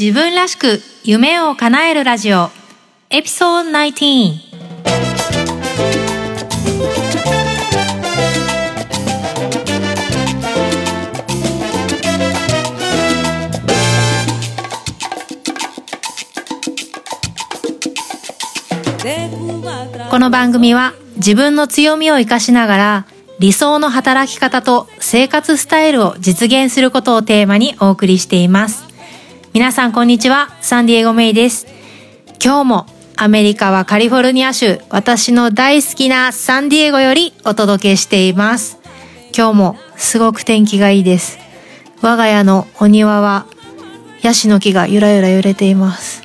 自分らしく夢を叶えるラジオエピソード19この番組は自分の強みを生かしながら理想の働き方と生活スタイルを実現することをテーマにお送りしています。皆さんこんにちは、サンディエゴメイです。今日もアメリカはカリフォルニア州、私の大好きなサンディエゴよりお届けしています。今日もすごく天気がいいです。我が家のお庭はヤシの木がゆらゆら揺れています。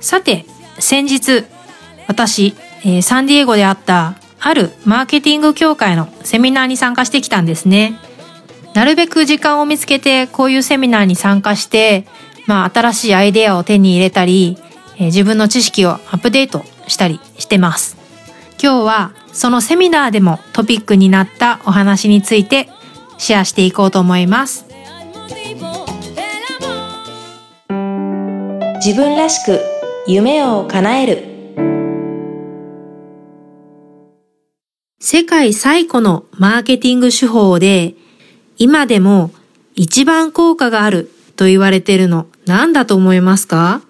さて、先日、私、えー、サンディエゴであったあるマーケティング協会のセミナーに参加してきたんですね。なるべく時間を見つけてこういうセミナーに参加して、まあ新しいアイデアを手に入れたり、えー、自分の知識をアップデートしたりしてます。今日はそのセミナーでもトピックになったお話についてシェアしていこうと思います。自分らしく夢を叶える世界最古のマーケティング手法で、今でも一番効果があると言われているの何だと思いますか？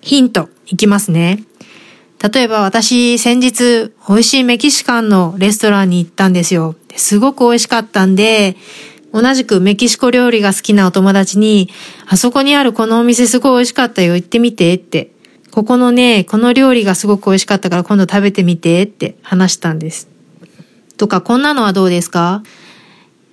ヒントいきますね。例えば私先日美味しいメキシカンのレストランに行ったんですよ。すごく美味しかったんで、同じくメキシコ料理が好きなお友達に、あそこにあるこのお店すごい美味しかったよ、行ってみてってここのね、この料理がすごく美味しかったから今度食べてみてって話したんです。とか、こんなのはどうですか？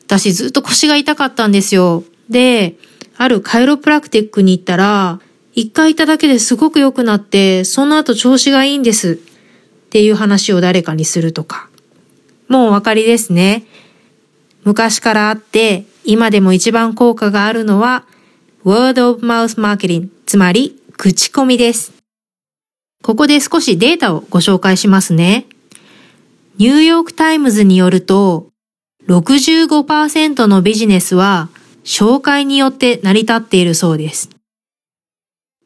私ずっと腰が痛かったんですよ。で、あるカイロプラクティックに行ったら、一回行っただけですごく良くなって、その後調子がいいんです。っていう話を誰かにするとか。もうお分かりですね。昔からあって、今でも一番効果があるのは、word of mouth marketing、つまり、口コミです。ここで少しデータをご紹介しますね。ニューヨークタイムズによると、65%のビジネスは紹介によって成り立っているそうです。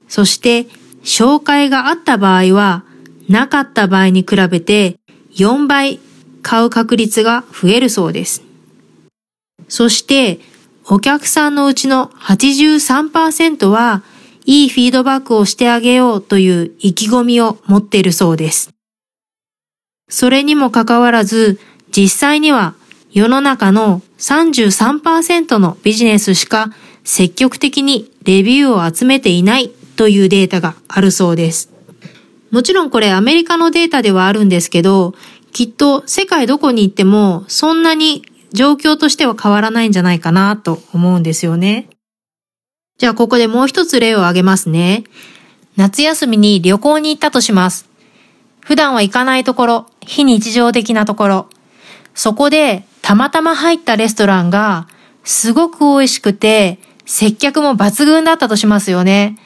そして、紹介があった場合は、なかった場合に比べて4倍買う確率が増えるそうです。そして、お客さんのうちの83%はいいフィードバックをしてあげようという意気込みを持っているそうです。それにもかかわらず、実際には世の中の33%のビジネスしか積極的にレビューを集めていないというデータがあるそうです。もちろんこれアメリカのデータではあるんですけど、きっと世界どこに行ってもそんなに状況としては変わらないんじゃないかなと思うんですよね。じゃあここでもう一つ例を挙げますね。夏休みに旅行に行ったとします。普段は行かないところ、非日常的なところ。そこでたまたま入ったレストランがすごく美味しくて接客も抜群だったとしますよね。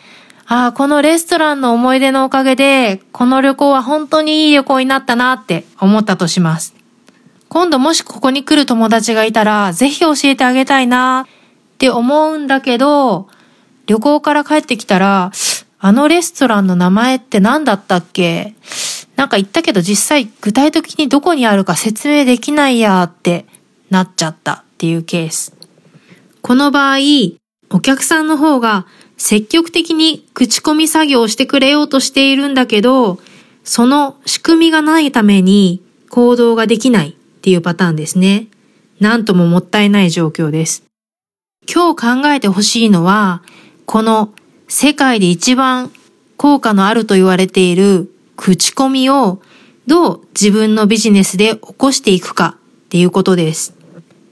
ああ、このレストランの思い出のおかげで、この旅行は本当にいい旅行になったなって思ったとします。今度もしここに来る友達がいたら、ぜひ教えてあげたいなって思うんだけど、旅行から帰ってきたら、あのレストランの名前って何だったっけ？なんか言ったけど実際具体的にどこにあるか説明できないやってなっちゃったっていうケース。この場合、お客さんの方が積極的に口コミ作業をしてくれようとしているんだけど、その仕組みがないために行動ができないっていうパターンですね。なんとももったいない状況です。今日考えてほしいのは、この世界で一番効果のあると言われている口コミをどう自分のビジネスで起こしていくかっていうことです。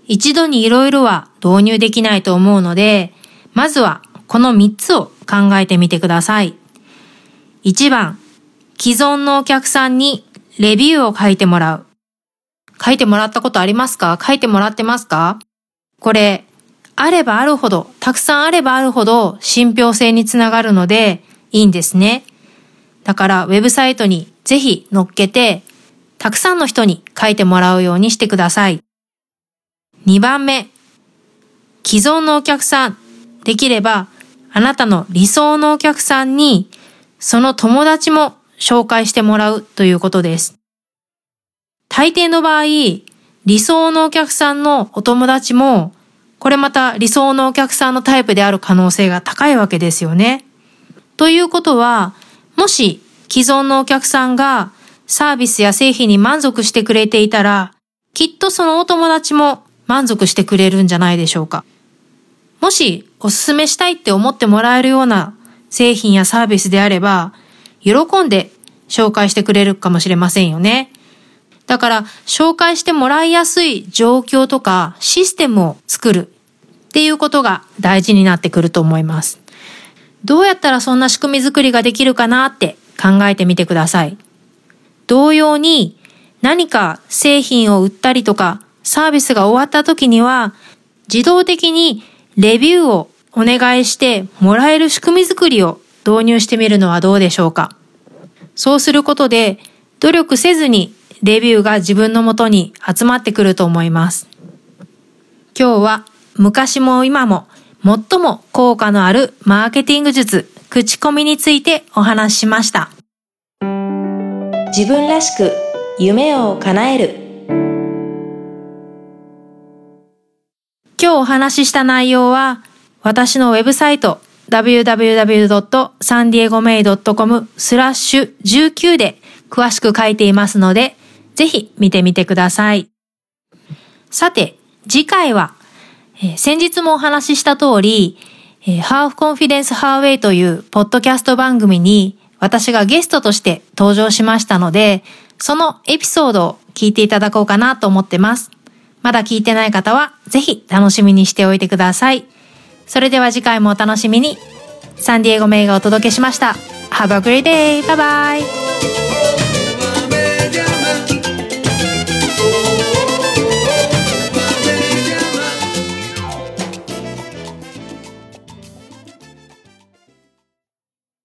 一度に色々は導入できないと思うので、まずはこの3つを考えてみてください。1番、既存のお客さんにレビューを書いてもらう。書いてもらったことありますか？書いてもらってますか？これ、あればあるほど、たくさんあればあるほど信憑性につながるのでいいんですね。だからウェブサイトにぜひ載っけて、たくさんの人に書いてもらうようにしてください。2番目、既存のお客さん、できればあなたの理想のお客さんに、その友達も紹介してもらうということです。大抵の場合、理想のお客さんのお友達も、これまた理想のお客さんのタイプである可能性が高いわけですよね。ということは、もし既存のお客さんがサービスや製品に満足してくれていたら、きっとそのお友達も満足してくれるんじゃないでしょうか。もしおすすめしたいって思ってもらえるような製品やサービスであれば、喜んで紹介してくれるかもしれませんよね。だから、紹介してもらいやすい状況とかシステムを作るっていうことが大事になってくると思います。どうやったらそんな仕組み作りができるかなって考えてみてください。同様に何か製品を売ったりとかサービスが終わった時には自動的にレビューをお願いしてもらえる仕組み作りを導入してみるのはどうでしょうかそうすることで努力せずにレビューが自分のもとに集まってくると思います。今日は昔も今も最も効果のあるマーケティング術、口コミについてお話ししました。自分らしく夢を叶える。今日お話しした内容は私のウェブサイト www.sandiegomei.com スラッシュ19で詳しく書いていますので、ぜひ見てみてください。さて、次回は、え、先日もお話しした通り、えー、ハーフコンフィデンスハーウェイというポッドキャスト番組に私がゲストとして登場しましたので、そのエピソードを聞いていただこうかなと思ってます。まだ聞いてない方はぜひ楽しみにしておいてください。それでは次回もお楽しみに。サンディエゴメイがお届けしました。Have a great day! バイバイ